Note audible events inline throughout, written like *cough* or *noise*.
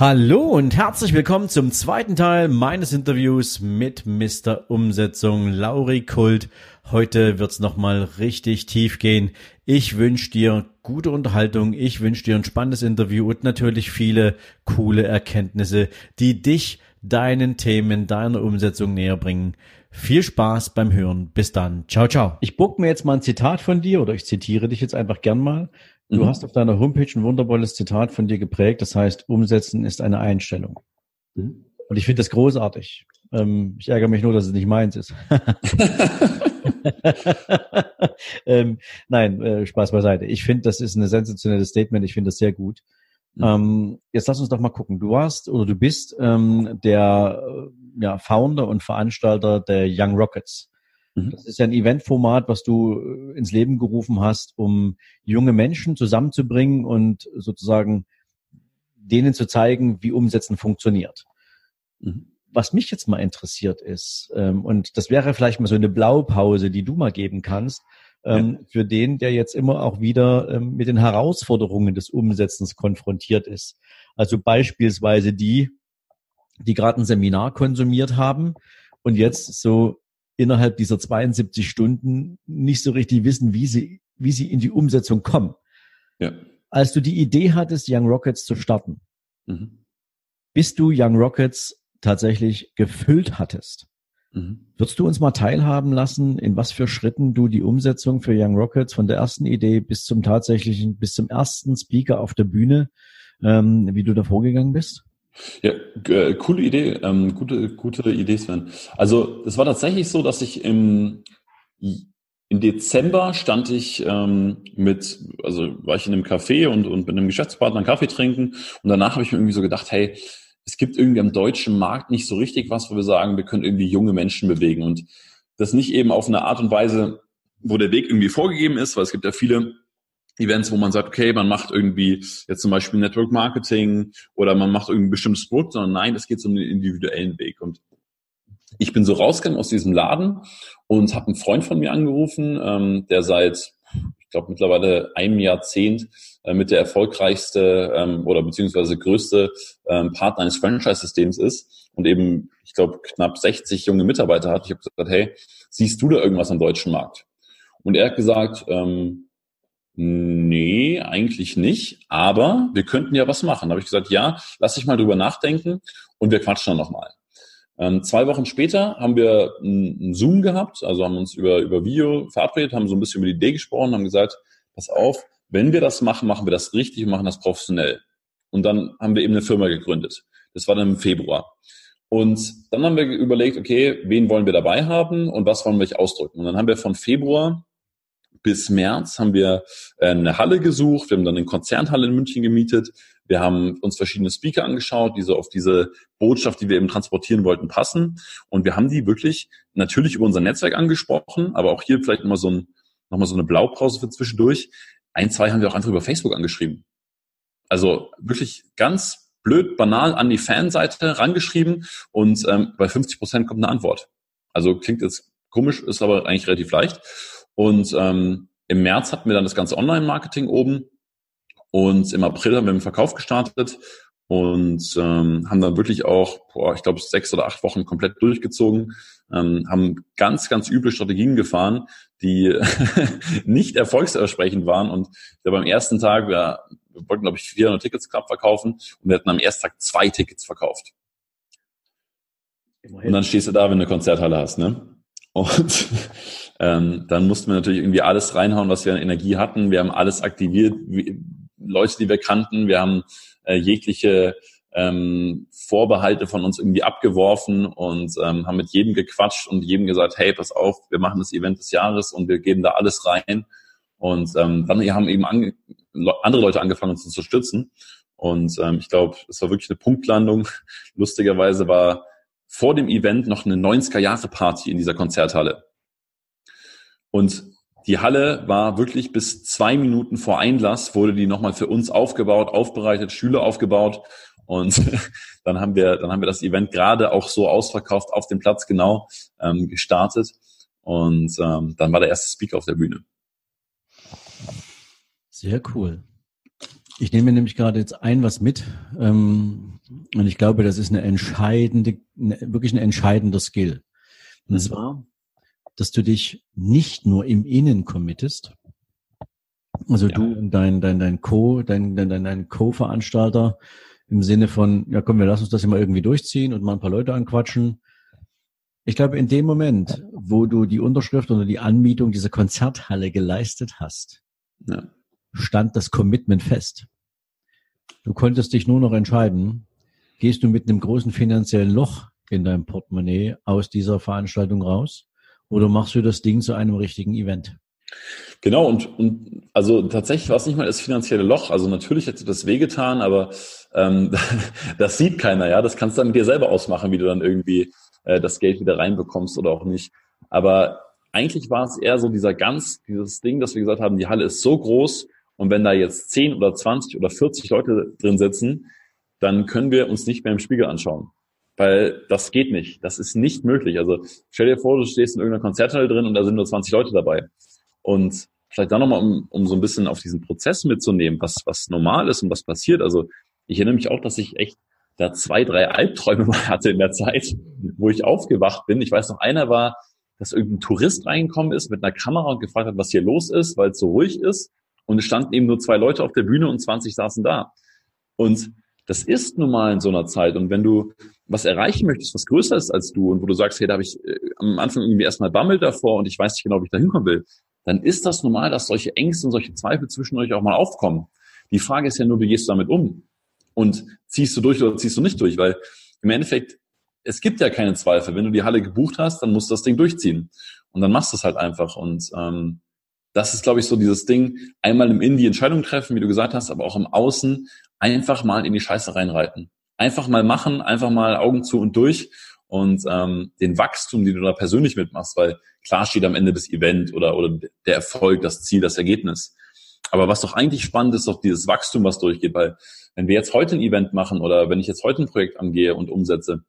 Hallo und herzlich willkommen zum zweiten Teil meines Interviews mit Mr. Umsetzung Lauri Kult. Heute wird's nochmal richtig tief gehen. Ich wünsche dir gute Unterhaltung, ich wünsche dir ein spannendes Interview und natürlich viele coole Erkenntnisse, die dich deinen Themen, deiner Umsetzung näher bringen. Viel Spaß beim Hören. Bis dann. Ciao, ciao. Ich book mir jetzt mal ein Zitat von dir oder ich zitiere dich jetzt einfach gern mal. Du mhm. hast auf deiner Homepage ein wundervolles Zitat von dir geprägt, das heißt, umsetzen ist eine Einstellung. Mhm. Und ich finde das großartig. Ähm, ich ärgere mich nur, dass es nicht meins ist. *laughs* ähm, nein, äh, Spaß beiseite. Ich finde, das ist ein sensationelles Statement. Ich finde das sehr gut. Mhm. Ähm, jetzt lass uns doch mal gucken. Du warst oder du bist ähm, der äh, ja, Founder und Veranstalter der Young Rockets. Mhm. Das ist ja ein Eventformat, was du äh, ins Leben gerufen hast, um junge Menschen zusammenzubringen und sozusagen denen zu zeigen, wie Umsetzen funktioniert. Mhm. Was mich jetzt mal interessiert ist, ähm, und das wäre vielleicht mal so eine Blaupause, die du mal geben kannst, ähm, ja. für den, der jetzt immer auch wieder ähm, mit den Herausforderungen des Umsetzens konfrontiert ist. Also beispielsweise die, die gerade ein Seminar konsumiert haben und jetzt so innerhalb dieser 72 Stunden nicht so richtig wissen, wie sie, wie sie in die Umsetzung kommen. Ja. Als du die Idee hattest, Young Rockets zu starten, mhm. bis du Young Rockets tatsächlich gefüllt hattest, mhm. würdest du uns mal teilhaben lassen, in was für Schritten du die Umsetzung für Young Rockets von der ersten Idee bis zum tatsächlichen, bis zum ersten Speaker auf der Bühne, ähm, wie du da vorgegangen bist? Ja, äh, coole Idee, ähm, gute, gute Idee, Sven. Also es war tatsächlich so, dass ich im im Dezember stand ich ähm, mit, also war ich in einem Café und, und mit einem Geschäftspartner einen Kaffee trinken und danach habe ich mir irgendwie so gedacht, hey, es gibt irgendwie am deutschen Markt nicht so richtig was, wo wir sagen, wir können irgendwie junge Menschen bewegen und das nicht eben auf eine Art und Weise, wo der Weg irgendwie vorgegeben ist, weil es gibt ja viele Events, wo man sagt, okay, man macht irgendwie jetzt zum Beispiel Network Marketing oder man macht irgendwie bestimmtes Produkt, sondern nein, es geht um den individuellen Weg. Und ich bin so rausgegangen aus diesem Laden und habe einen Freund von mir angerufen, ähm, der seit, ich glaube, mittlerweile einem Jahrzehnt äh, mit der erfolgreichste ähm, oder beziehungsweise größte ähm, Partner eines Franchise-Systems ist und eben, ich glaube, knapp 60 junge Mitarbeiter hat. Ich habe gesagt, hey, siehst du da irgendwas am deutschen Markt? Und er hat gesagt, ähm, Nee, eigentlich nicht. Aber wir könnten ja was machen. Da habe ich gesagt, ja, lass dich mal drüber nachdenken und wir quatschen dann nochmal. Ähm, zwei Wochen später haben wir einen Zoom gehabt, also haben uns über, über Video verabredet, haben so ein bisschen über die Idee gesprochen, haben gesagt, pass auf, wenn wir das machen, machen wir das richtig und machen das professionell. Und dann haben wir eben eine Firma gegründet. Das war dann im Februar. Und dann haben wir überlegt, okay, wen wollen wir dabei haben und was wollen wir ausdrücken? Und dann haben wir von Februar bis März haben wir äh, eine Halle gesucht. Wir haben dann eine Konzernhalle in München gemietet. Wir haben uns verschiedene Speaker angeschaut, die so auf diese Botschaft, die wir eben transportieren wollten, passen. Und wir haben die wirklich natürlich über unser Netzwerk angesprochen, aber auch hier vielleicht nochmal so, ein, noch so eine Blaupause für zwischendurch. Ein, zwei haben wir auch einfach über Facebook angeschrieben. Also wirklich ganz blöd, banal an die Fanseite rangeschrieben und ähm, bei 50 Prozent kommt eine Antwort. Also klingt jetzt komisch, ist aber eigentlich relativ leicht. Und ähm, im März hatten wir dann das ganze Online-Marketing oben und im April haben wir den Verkauf gestartet und ähm, haben dann wirklich auch, boah, ich glaube, sechs oder acht Wochen komplett durchgezogen, ähm, haben ganz, ganz üble Strategien gefahren, die *laughs* nicht erfolgsversprechend waren. Und ja, beim ersten Tag, wir, wir wollten, glaube ich, 400 Tickets knapp verkaufen und wir hatten am ersten Tag zwei Tickets verkauft. Immerhin. Und dann stehst du da, wenn du eine Konzerthalle hast, ne? Und ähm, dann mussten wir natürlich irgendwie alles reinhauen, was wir an Energie hatten. Wir haben alles aktiviert, wie, Leute, die wir kannten. Wir haben äh, jegliche ähm, Vorbehalte von uns irgendwie abgeworfen und ähm, haben mit jedem gequatscht und jedem gesagt, hey, pass auf, wir machen das Event des Jahres und wir geben da alles rein. Und ähm, dann haben eben ange andere Leute angefangen, uns zu unterstützen. Und ähm, ich glaube, es war wirklich eine Punktlandung. Lustigerweise war vor dem Event noch eine 90er-Jahre-Party in dieser Konzerthalle. Und die Halle war wirklich bis zwei Minuten vor Einlass, wurde die nochmal für uns aufgebaut, aufbereitet, Schüler aufgebaut. Und *laughs* dann haben wir, dann haben wir das Event gerade auch so ausverkauft auf dem Platz genau ähm, gestartet. Und ähm, dann war der erste Speaker auf der Bühne. Sehr cool. Ich nehme nämlich gerade jetzt ein was mit. Ähm, und ich glaube, das ist eine entscheidende, eine, wirklich ein entscheidender Skill. Und mhm. zwar, dass du dich nicht nur im Innen committest, also ja. du und dein, dein, dein Co, dein, dein, dein, Co-Veranstalter im Sinne von, ja komm, wir lassen uns das immer irgendwie durchziehen und mal ein paar Leute anquatschen. Ich glaube, in dem Moment, wo du die Unterschrift oder die Anmietung dieser Konzerthalle geleistet hast, ja. stand das Commitment fest. Du konntest dich nur noch entscheiden, gehst du mit einem großen finanziellen Loch in deinem Portemonnaie aus dieser Veranstaltung raus oder machst du das Ding zu einem richtigen Event? Genau, und, und also tatsächlich war es nicht mal das finanzielle Loch. Also natürlich hätte das wehgetan, aber ähm, *laughs* das sieht keiner, ja. Das kannst du dann mit dir selber ausmachen, wie du dann irgendwie äh, das Geld wieder reinbekommst oder auch nicht. Aber eigentlich war es eher so dieser ganz, dieses Ding, dass wir gesagt haben, die Halle ist so groß und wenn da jetzt 10 oder 20 oder 40 Leute drin sitzen, dann können wir uns nicht mehr im Spiegel anschauen. Weil das geht nicht. Das ist nicht möglich. Also stell dir vor, du stehst in irgendeiner Konzerthalle drin und da sind nur 20 Leute dabei. Und vielleicht dann nochmal, um, um so ein bisschen auf diesen Prozess mitzunehmen, was, was normal ist und was passiert. Also ich erinnere mich auch, dass ich echt da zwei, drei Albträume *laughs* mal hatte in der Zeit, wo ich aufgewacht bin. Ich weiß noch, einer war, dass irgendein Tourist reingekommen ist mit einer Kamera und gefragt hat, was hier los ist, weil es so ruhig ist. Und es standen eben nur zwei Leute auf der Bühne und 20 saßen da. Und das ist nun mal in so einer Zeit. Und wenn du was erreichen möchtest, was größer ist als du und wo du sagst, hey, da habe ich äh, am Anfang irgendwie erstmal Bammel davor und ich weiß nicht genau, wie ich da hinkommen will, dann ist das normal, dass solche Ängste und solche Zweifel zwischen euch auch mal aufkommen. Die Frage ist ja nur, wie gehst du damit um? Und ziehst du durch oder ziehst du nicht durch? Weil im Endeffekt, es gibt ja keine Zweifel. Wenn du die Halle gebucht hast, dann musst du das Ding durchziehen. Und dann machst du es halt einfach. Und ähm, das ist, glaube ich, so dieses Ding, einmal im Innen die Entscheidung treffen, wie du gesagt hast, aber auch im Außen einfach mal in die Scheiße reinreiten. Einfach mal machen, einfach mal Augen zu und durch und ähm, den Wachstum, die du da persönlich mitmachst, weil klar steht am Ende das Event oder, oder der Erfolg, das Ziel, das Ergebnis. Aber was doch eigentlich spannend ist, doch dieses Wachstum, was durchgeht, weil wenn wir jetzt heute ein Event machen oder wenn ich jetzt heute ein Projekt angehe und umsetze,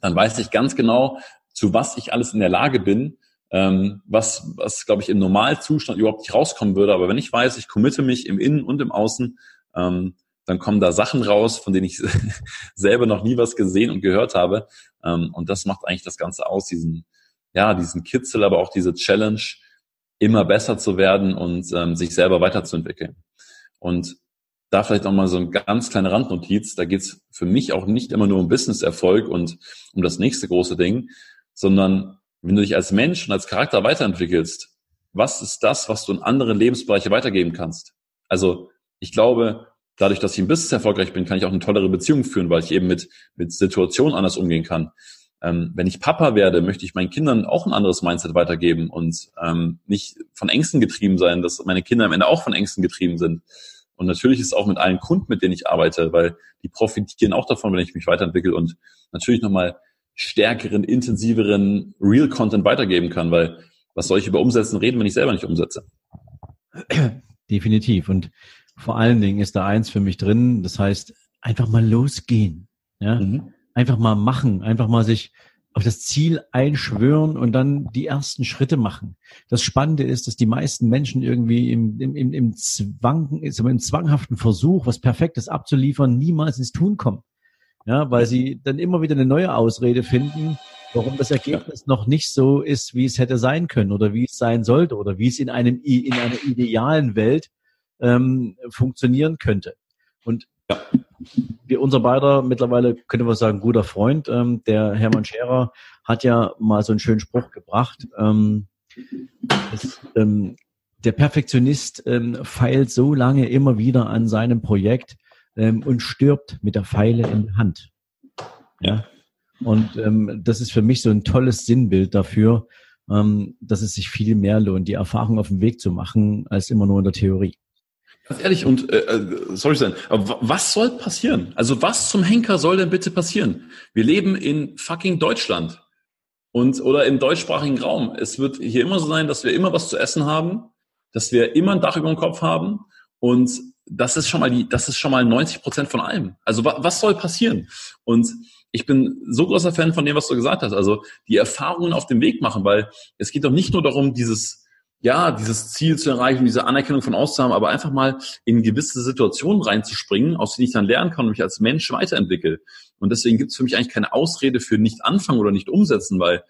dann weiß ich ganz genau, zu was ich alles in der Lage bin, ähm, was, was glaube ich, im Normalzustand überhaupt nicht rauskommen würde. Aber wenn ich weiß, ich committe mich im Innen und im Außen, ähm, dann kommen da Sachen raus, von denen ich *laughs* selber noch nie was gesehen und gehört habe. Ähm, und das macht eigentlich das Ganze aus, diesen, ja, diesen Kitzel, aber auch diese Challenge, immer besser zu werden und ähm, sich selber weiterzuentwickeln. Und da vielleicht auch mal so eine ganz kleine Randnotiz, da geht's für mich auch nicht immer nur um Business-Erfolg und um das nächste große Ding, sondern wenn du dich als Mensch und als Charakter weiterentwickelst, was ist das, was du in andere Lebensbereiche weitergeben kannst? Also ich glaube, dadurch, dass ich im Business erfolgreich bin, kann ich auch eine tollere Beziehung führen, weil ich eben mit, mit Situationen anders umgehen kann. Ähm, wenn ich Papa werde, möchte ich meinen Kindern auch ein anderes Mindset weitergeben und ähm, nicht von Ängsten getrieben sein, dass meine Kinder am Ende auch von Ängsten getrieben sind. Und natürlich ist es auch mit allen Kunden, mit denen ich arbeite, weil die profitieren auch davon, wenn ich mich weiterentwickle und natürlich nochmal stärkeren, intensiveren Real-Content weitergeben kann, weil was soll ich über Umsetzen reden, wenn ich selber nicht umsetze? Definitiv. Und vor allen Dingen ist da eins für mich drin, das heißt, einfach mal losgehen. Ja? Mhm. Einfach mal machen, einfach mal sich auf das Ziel einschwören und dann die ersten Schritte machen. Das Spannende ist, dass die meisten Menschen irgendwie im, im, im, im, Zwang, im zwanghaften Versuch, was Perfektes abzuliefern, niemals ins Tun kommen. Ja, weil sie dann immer wieder eine neue Ausrede finden, warum das Ergebnis ja. noch nicht so ist, wie es hätte sein können oder wie es sein sollte oder wie es in einem in einer idealen Welt ähm, funktionieren könnte. Und ja. wir, unser beider mittlerweile, könnte man sagen, guter Freund, ähm, der Hermann Scherer, hat ja mal so einen schönen Spruch gebracht. Ähm, das, ähm, der Perfektionist ähm, feilt so lange immer wieder an seinem Projekt ähm, und stirbt mit der Pfeile in der Hand. Ja. Und ähm, das ist für mich so ein tolles Sinnbild dafür, ähm, dass es sich viel mehr lohnt, die Erfahrung auf dem Weg zu machen, als immer nur in der Theorie. Ganz ehrlich, und äh, äh sorry sein, aber was soll passieren? Also was zum Henker soll denn bitte passieren? Wir leben in fucking Deutschland. Und, oder im deutschsprachigen Raum. Es wird hier immer so sein, dass wir immer was zu essen haben, dass wir immer ein Dach über dem Kopf haben und das ist schon mal die, das ist schon mal 90 Prozent von allem. Also wa was soll passieren? Und ich bin so großer Fan von dem, was du gesagt hast. Also die Erfahrungen auf dem Weg machen, weil es geht doch nicht nur darum, dieses, ja, dieses Ziel zu erreichen, diese Anerkennung von außen zu haben, aber einfach mal in gewisse Situationen reinzuspringen, aus denen ich dann lernen kann und mich als Mensch weiterentwickle. Und deswegen gibt es für mich eigentlich keine Ausrede für nicht anfangen oder nicht umsetzen, weil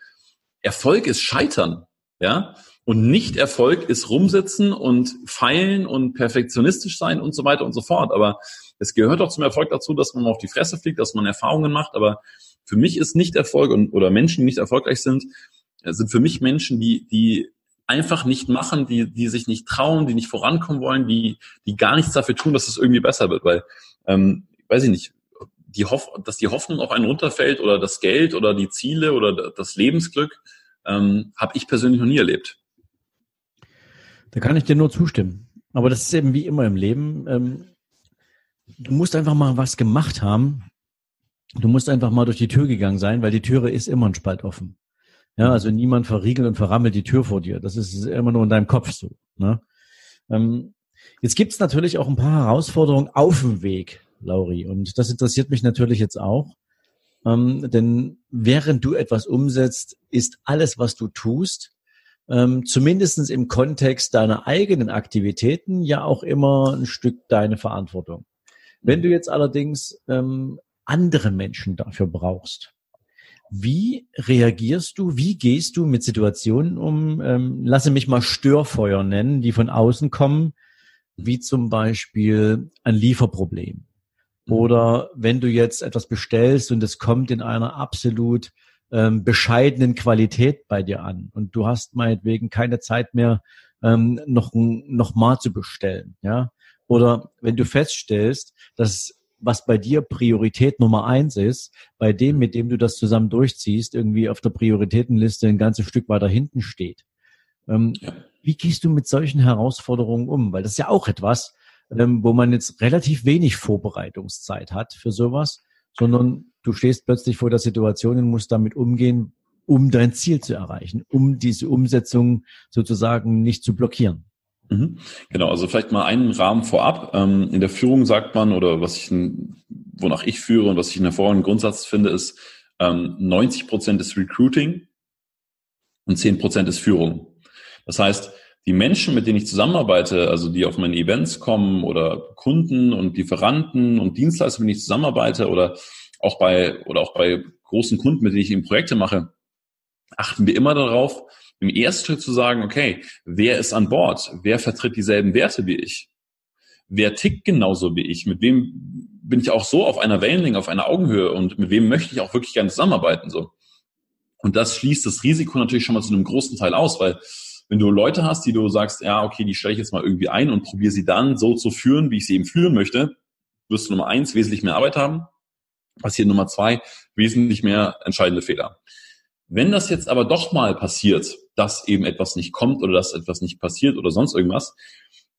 Erfolg ist Scheitern. Ja, und Nicht-Erfolg ist rumsitzen und feilen und perfektionistisch sein und so weiter und so fort. Aber es gehört auch zum Erfolg dazu, dass man auf die Fresse fliegt, dass man Erfahrungen macht. Aber für mich ist Nicht-Erfolg und, oder Menschen, die nicht erfolgreich sind, sind für mich Menschen, die, die einfach nicht machen, die, die sich nicht trauen, die nicht vorankommen wollen, die, die gar nichts dafür tun, dass es irgendwie besser wird. Weil, ähm, weiß ich nicht, die Hoff dass die Hoffnung auf einen runterfällt oder das Geld oder die Ziele oder das Lebensglück, ähm, habe ich persönlich noch nie erlebt. Da kann ich dir nur zustimmen. Aber das ist eben wie immer im Leben. Ähm, du musst einfach mal was gemacht haben. Du musst einfach mal durch die Tür gegangen sein, weil die Türe ist immer ein Spalt offen. Ja, also niemand verriegelt und verrammelt die Tür vor dir. Das ist immer nur in deinem Kopf so. Ne? Ähm, jetzt gibt's natürlich auch ein paar Herausforderungen auf dem Weg, Lauri. Und das interessiert mich natürlich jetzt auch. Ähm, denn während du etwas umsetzt, ist alles, was du tust, ähm, zumindest im Kontext deiner eigenen Aktivitäten ja auch immer ein Stück deine Verantwortung. Wenn du jetzt allerdings ähm, andere Menschen dafür brauchst, wie reagierst du, wie gehst du mit Situationen um, ähm, lasse mich mal Störfeuer nennen, die von außen kommen, wie zum Beispiel ein Lieferproblem. Mhm. Oder wenn du jetzt etwas bestellst und es kommt in einer absolut ähm, bescheidenen Qualität bei dir an und du hast meinetwegen keine Zeit mehr, ähm, noch, noch mal zu bestellen, ja. Oder wenn du feststellst, dass was bei dir Priorität Nummer eins ist, bei dem, mit dem du das zusammen durchziehst, irgendwie auf der Prioritätenliste ein ganzes Stück weiter hinten steht. Ähm, ja. Wie gehst du mit solchen Herausforderungen um? Weil das ist ja auch etwas, ähm, wo man jetzt relativ wenig Vorbereitungszeit hat für sowas, sondern du stehst plötzlich vor der Situation und musst damit umgehen, um dein Ziel zu erreichen, um diese Umsetzung sozusagen nicht zu blockieren. Mhm. Genau, also vielleicht mal einen Rahmen vorab. Ähm, in der Führung sagt man, oder was ich, wonach ich führe und was ich einen hervorragenden Grundsatz finde, ist, 90 ähm, Prozent ist Recruiting und 10 Prozent ist Führung. Das heißt, die Menschen, mit denen ich zusammenarbeite, also die auf meine Events kommen oder Kunden und Lieferanten und Dienstleister, mit denen ich zusammenarbeite oder auch bei, oder auch bei großen Kunden, mit denen ich eben Projekte mache, achten wir immer darauf, im ersten Schritt zu sagen, okay, wer ist an Bord? Wer vertritt dieselben Werte wie ich? Wer tickt genauso wie ich? Mit wem bin ich auch so auf einer Wellenlänge, auf einer Augenhöhe und mit wem möchte ich auch wirklich gerne zusammenarbeiten, so? Und das schließt das Risiko natürlich schon mal zu einem großen Teil aus, weil wenn du Leute hast, die du sagst, ja, okay, die stelle ich jetzt mal irgendwie ein und probiere sie dann so zu führen, wie ich sie eben führen möchte, wirst du Nummer eins wesentlich mehr Arbeit haben. Passiert Nummer zwei wesentlich mehr entscheidende Fehler. Wenn das jetzt aber doch mal passiert, dass eben etwas nicht kommt oder dass etwas nicht passiert oder sonst irgendwas,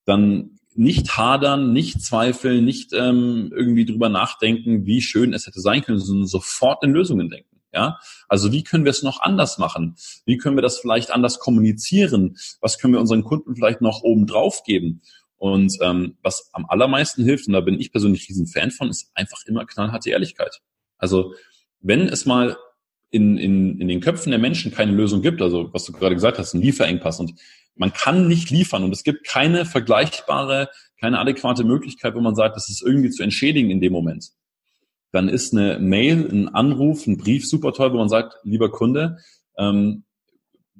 dann nicht hadern, nicht zweifeln, nicht ähm, irgendwie drüber nachdenken, wie schön es hätte sein können, sondern sofort in Lösungen denken. Ja, also wie können wir es noch anders machen? Wie können wir das vielleicht anders kommunizieren? Was können wir unseren Kunden vielleicht noch oben drauf geben? Und ähm, was am allermeisten hilft, und da bin ich persönlich riesen Fan von, ist einfach immer knallharte Ehrlichkeit. Also wenn es mal in, in, in den Köpfen der Menschen keine Lösung gibt, also was du gerade gesagt hast, ein Lieferengpass. Und man kann nicht liefern. Und es gibt keine vergleichbare, keine adäquate Möglichkeit, wo man sagt, das ist irgendwie zu entschädigen in dem Moment. Dann ist eine Mail, ein Anruf, ein Brief super toll, wo man sagt, lieber Kunde, ähm,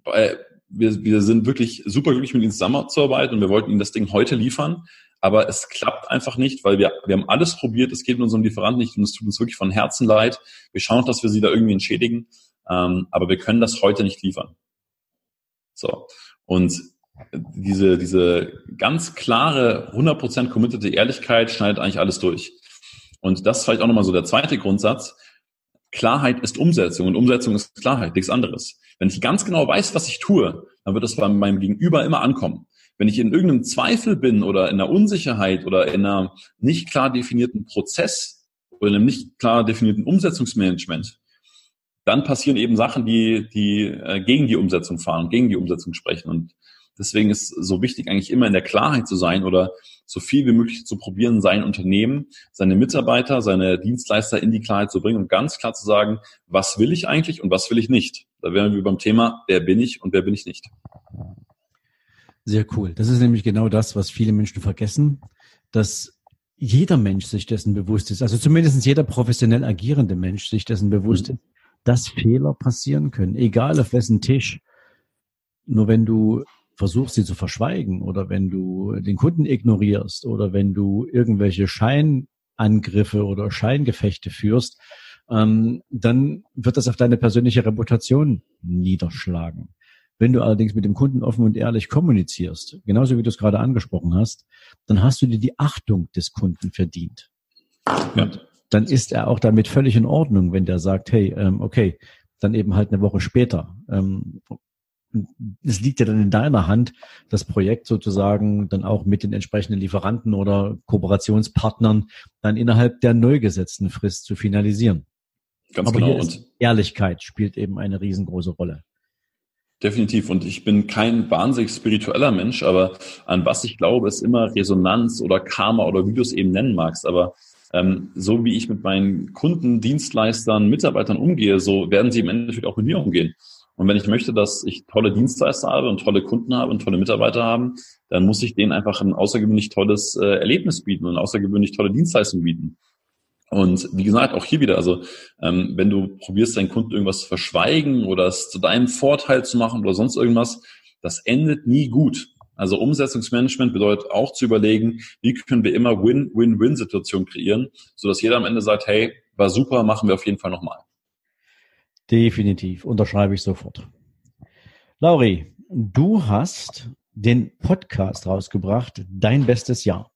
bei, wir, wir sind wirklich super glücklich mit Ihnen zusammenzuarbeiten und wir wollten Ihnen das Ding heute liefern, aber es klappt einfach nicht, weil wir, wir haben alles probiert, es geht mit unserem Lieferanten nicht und es tut uns wirklich von Herzen leid. Wir schauen dass wir Sie da irgendwie entschädigen, ähm, aber wir können das heute nicht liefern. So. Und diese, diese ganz klare, 100% committete Ehrlichkeit schneidet eigentlich alles durch. Und das ist vielleicht auch nochmal so der zweite Grundsatz. Klarheit ist Umsetzung und Umsetzung ist Klarheit, nichts anderes. Wenn ich ganz genau weiß, was ich tue, dann wird es bei meinem Gegenüber immer ankommen. Wenn ich in irgendeinem Zweifel bin oder in einer Unsicherheit oder in einer nicht klar definierten Prozess oder in einem nicht klar definierten Umsetzungsmanagement, dann passieren eben Sachen, die, die äh, gegen die Umsetzung fahren, gegen die Umsetzung sprechen. Und deswegen ist so wichtig, eigentlich immer in der Klarheit zu sein oder so viel wie möglich zu probieren, sein Unternehmen, seine Mitarbeiter, seine Dienstleister in die Klarheit zu bringen und ganz klar zu sagen, was will ich eigentlich und was will ich nicht. Da wären wir beim Thema, wer bin ich und wer bin ich nicht. Sehr cool. Das ist nämlich genau das, was viele Menschen vergessen, dass jeder Mensch sich dessen bewusst ist, also zumindest jeder professionell agierende Mensch sich dessen bewusst mhm. ist, dass Fehler passieren können, egal auf wessen Tisch. Nur wenn du versuchst, sie zu verschweigen oder wenn du den Kunden ignorierst oder wenn du irgendwelche Scheinangriffe oder Scheingefechte führst, ähm, dann wird das auf deine persönliche Reputation niederschlagen. Wenn du allerdings mit dem Kunden offen und ehrlich kommunizierst, genauso wie du es gerade angesprochen hast, dann hast du dir die Achtung des Kunden verdient. Ja. dann ist er auch damit völlig in Ordnung, wenn der sagt, hey, ähm, okay, dann eben halt eine Woche später. Ähm, es liegt ja dann in deiner Hand, das Projekt sozusagen dann auch mit den entsprechenden Lieferanten oder Kooperationspartnern dann innerhalb der neu gesetzten Frist zu finalisieren. Ganz Aber genau. Und Ehrlichkeit spielt eben eine riesengroße Rolle. Definitiv. Und ich bin kein wahnsinnig spiritueller Mensch, aber an was ich glaube, ist immer Resonanz oder Karma oder wie du es eben nennen magst. Aber ähm, so wie ich mit meinen Kunden, Dienstleistern, Mitarbeitern umgehe, so werden sie im Endeffekt auch mit mir umgehen. Und wenn ich möchte, dass ich tolle Dienstleister habe und tolle Kunden habe und tolle Mitarbeiter haben, dann muss ich denen einfach ein außergewöhnlich tolles äh, Erlebnis bieten und außergewöhnlich tolle Dienstleistungen bieten. Und wie gesagt, auch hier wieder, also ähm, wenn du probierst, deinen Kunden irgendwas zu verschweigen oder es zu deinem Vorteil zu machen oder sonst irgendwas, das endet nie gut. Also Umsetzungsmanagement bedeutet auch zu überlegen, wie können wir immer Win-Win-Win-Situationen kreieren, sodass jeder am Ende sagt, hey, war super, machen wir auf jeden Fall nochmal. Definitiv, unterschreibe ich sofort. Lauri, du hast den Podcast rausgebracht, Dein bestes Jahr.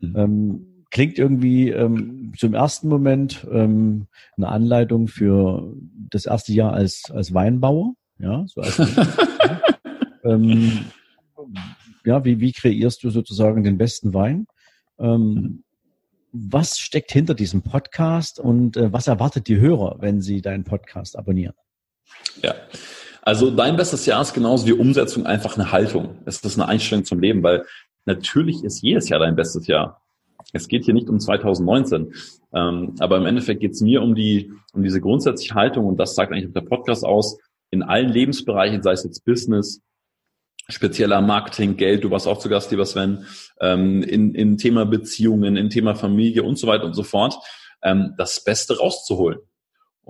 Mhm. Ähm, klingt irgendwie ähm, zum ersten Moment ähm, eine Anleitung für das erste Jahr als, als Weinbauer. Ja, so als, *laughs* ähm, ja wie, wie kreierst du sozusagen den besten Wein? Ähm. Was steckt hinter diesem Podcast und äh, was erwartet die Hörer, wenn sie deinen Podcast abonnieren? Ja, also dein bestes Jahr ist genauso wie Umsetzung einfach eine Haltung. Es ist eine Einstellung zum Leben, weil natürlich ist jedes Jahr dein bestes Jahr. Es geht hier nicht um 2019, ähm, aber im Endeffekt geht es mir um die um diese grundsätzliche Haltung und das sagt eigentlich der Podcast aus. In allen Lebensbereichen, sei es jetzt Business, spezieller Marketing, Geld, du warst auch zu Gast, lieber Sven, ähm, in, in Thema Beziehungen, in Thema Familie und so weiter und so fort, ähm, das Beste rauszuholen.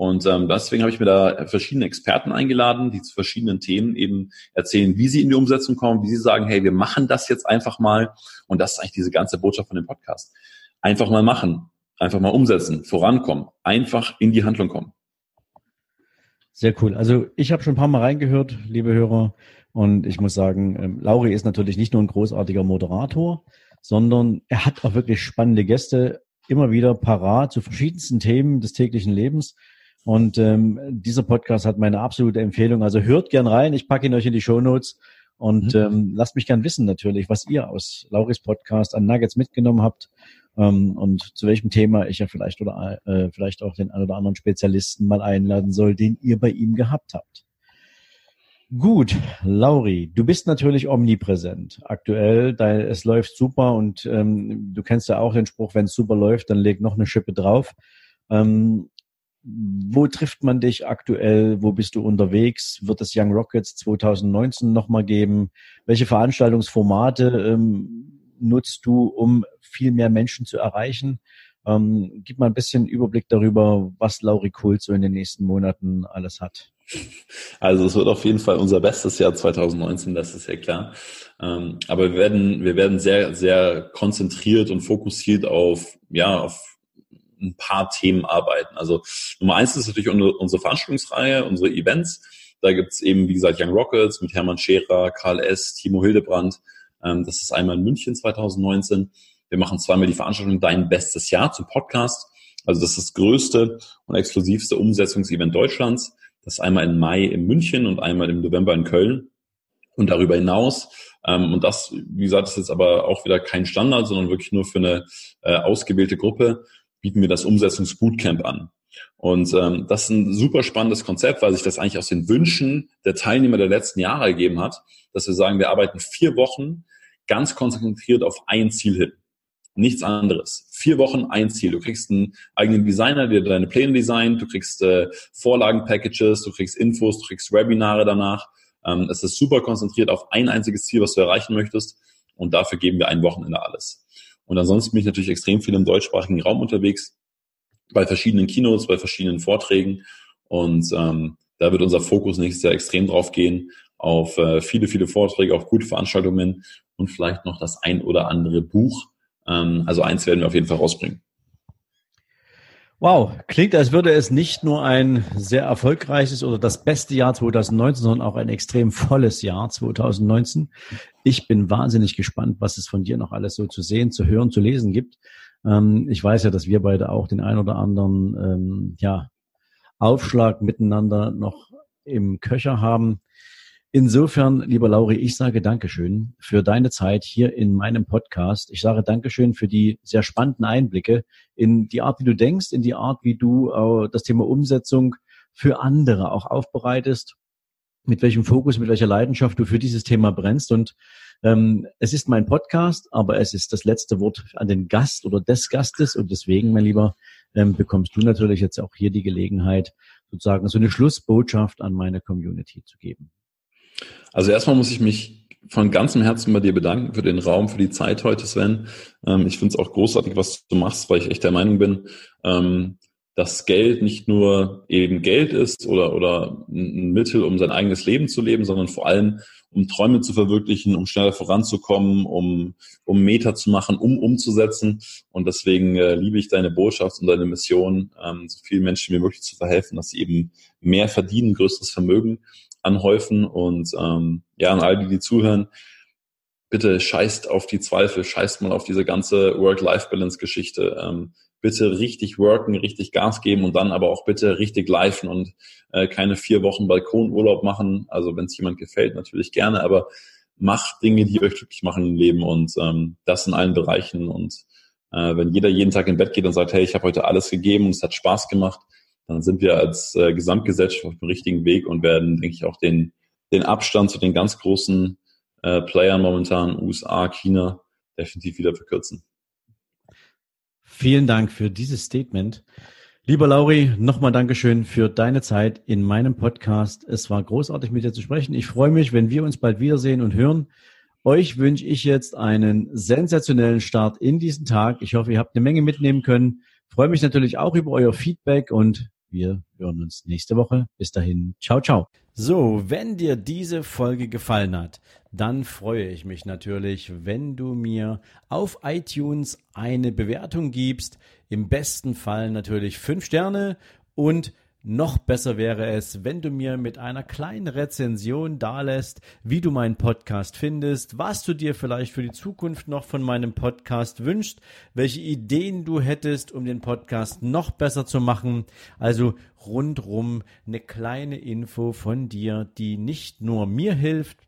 Und ähm, deswegen habe ich mir da verschiedene Experten eingeladen, die zu verschiedenen Themen eben erzählen, wie sie in die Umsetzung kommen, wie sie sagen, hey, wir machen das jetzt einfach mal. Und das ist eigentlich diese ganze Botschaft von dem Podcast. Einfach mal machen, einfach mal umsetzen, vorankommen, einfach in die Handlung kommen. Sehr cool. Also ich habe schon ein paar Mal reingehört, liebe Hörer. Und ich muss sagen, ähm, Lauri ist natürlich nicht nur ein großartiger Moderator, sondern er hat auch wirklich spannende Gäste immer wieder parat zu verschiedensten Themen des täglichen Lebens. Und ähm, dieser Podcast hat meine absolute Empfehlung. Also hört gern rein. Ich packe ihn euch in die Show Notes und mhm. ähm, lasst mich gern wissen natürlich, was ihr aus Lauris Podcast an Nuggets mitgenommen habt ähm, und zu welchem Thema ich ja vielleicht oder äh, vielleicht auch den einen oder anderen Spezialisten mal einladen soll, den ihr bei ihm gehabt habt. Gut, Lauri, du bist natürlich omnipräsent. Aktuell, da, es läuft super und ähm, du kennst ja auch den Spruch, wenn es super läuft, dann leg noch eine Schippe drauf. Ähm, wo trifft man dich aktuell? Wo bist du unterwegs? Wird es Young Rockets 2019 nochmal geben? Welche Veranstaltungsformate ähm, nutzt du, um viel mehr Menschen zu erreichen? Ähm, gib mal ein bisschen Überblick darüber, was Lauri Kult so in den nächsten Monaten alles hat. Also es wird auf jeden Fall unser bestes Jahr 2019, das ist ja klar. Ähm, aber wir werden, wir werden sehr, sehr konzentriert und fokussiert auf, ja, auf ein paar Themen arbeiten. Also Nummer eins ist natürlich unsere Veranstaltungsreihe, unsere Events. Da gibt's eben, wie gesagt, Young Rockets mit Hermann Scherer, Karl S., Timo Hildebrand. Ähm, das ist einmal in München 2019. Wir machen zweimal die Veranstaltung Dein bestes Jahr zum Podcast. Also das ist das größte und exklusivste Umsetzungsevent Deutschlands. Das ist einmal im Mai in München und einmal im November in Köln. Und darüber hinaus, ähm, und das, wie gesagt, ist jetzt aber auch wieder kein Standard, sondern wirklich nur für eine äh, ausgewählte Gruppe, bieten wir das Umsetzungsbootcamp an. Und ähm, das ist ein super spannendes Konzept, weil sich das eigentlich aus den Wünschen der Teilnehmer der letzten Jahre ergeben hat, dass wir sagen, wir arbeiten vier Wochen ganz konzentriert auf ein Ziel hin. Nichts anderes. Vier Wochen ein Ziel. Du kriegst einen eigenen Designer, der deine Pläne designt, du kriegst äh, Vorlagenpackages, du kriegst Infos, du kriegst Webinare danach. Ähm, es ist super konzentriert auf ein einziges Ziel, was du erreichen möchtest. Und dafür geben wir ein Wochenende alles. Und ansonsten bin ich natürlich extrem viel im deutschsprachigen Raum unterwegs, bei verschiedenen Keynotes, bei verschiedenen Vorträgen. Und ähm, da wird unser Fokus nächstes Jahr extrem drauf gehen, auf äh, viele, viele Vorträge, auf gute Veranstaltungen und vielleicht noch das ein oder andere Buch. Ähm, also eins werden wir auf jeden Fall rausbringen. Wow, klingt, als würde es nicht nur ein sehr erfolgreiches oder das beste Jahr 2019, sondern auch ein extrem volles Jahr 2019. Ich bin wahnsinnig gespannt, was es von dir noch alles so zu sehen, zu hören, zu lesen gibt. Ähm, ich weiß ja, dass wir beide auch den ein oder anderen ähm, ja, Aufschlag miteinander noch im Köcher haben. Insofern, lieber Lauri, ich sage Dankeschön für deine Zeit hier in meinem Podcast. Ich sage Dankeschön für die sehr spannenden Einblicke in die Art, wie du denkst, in die Art, wie du äh, das Thema Umsetzung für andere auch aufbereitest, mit welchem Fokus, mit welcher Leidenschaft du für dieses Thema brennst. Und ähm, es ist mein Podcast, aber es ist das letzte Wort an den Gast oder des Gastes. Und deswegen, mein Lieber, ähm, bekommst du natürlich jetzt auch hier die Gelegenheit, sozusagen so eine Schlussbotschaft an meine Community zu geben. Also erstmal muss ich mich von ganzem Herzen bei dir bedanken für den Raum, für die Zeit heute, Sven. Ähm, ich finde es auch großartig, was du machst, weil ich echt der Meinung bin, ähm, dass Geld nicht nur eben Geld ist oder, oder ein Mittel, um sein eigenes Leben zu leben, sondern vor allem, um Träume zu verwirklichen, um schneller voranzukommen, um, um Meter zu machen, um umzusetzen. Und deswegen äh, liebe ich deine Botschaft und deine Mission, ähm, so vielen Menschen wie möglich zu verhelfen, dass sie eben mehr verdienen, größeres Vermögen anhäufen. Und ähm, ja, an all die, die zuhören, bitte scheißt auf die Zweifel, scheißt mal auf diese ganze Work-Life-Balance-Geschichte. Ähm, bitte richtig worken, richtig Gas geben und dann aber auch bitte richtig lifen und äh, keine vier Wochen Balkonurlaub machen. Also wenn es jemand gefällt, natürlich gerne, aber macht Dinge, die euch glücklich machen im Leben und ähm, das in allen Bereichen. Und äh, wenn jeder jeden Tag in Bett geht und sagt, hey, ich habe heute alles gegeben und es hat Spaß gemacht, dann sind wir als äh, Gesamtgesellschaft auf dem richtigen Weg und werden, denke ich, auch den, den Abstand zu den ganz großen äh, Playern momentan, USA, China, definitiv wieder verkürzen. Vielen Dank für dieses Statement. Lieber Lauri, nochmal Dankeschön für deine Zeit in meinem Podcast. Es war großartig mit dir zu sprechen. Ich freue mich, wenn wir uns bald wiedersehen und hören. Euch wünsche ich jetzt einen sensationellen Start in diesen Tag. Ich hoffe, ihr habt eine Menge mitnehmen können. Freue mich natürlich auch über euer Feedback und wir hören uns nächste Woche. Bis dahin. Ciao, ciao. So, wenn dir diese Folge gefallen hat, dann freue ich mich natürlich, wenn du mir auf iTunes eine Bewertung gibst. Im besten Fall natürlich fünf Sterne und noch besser wäre es, wenn du mir mit einer kleinen Rezension dalässt, wie du meinen Podcast findest, was du dir vielleicht für die Zukunft noch von meinem Podcast wünschst, welche Ideen du hättest, um den Podcast noch besser zu machen. Also rundrum eine kleine Info von dir, die nicht nur mir hilft,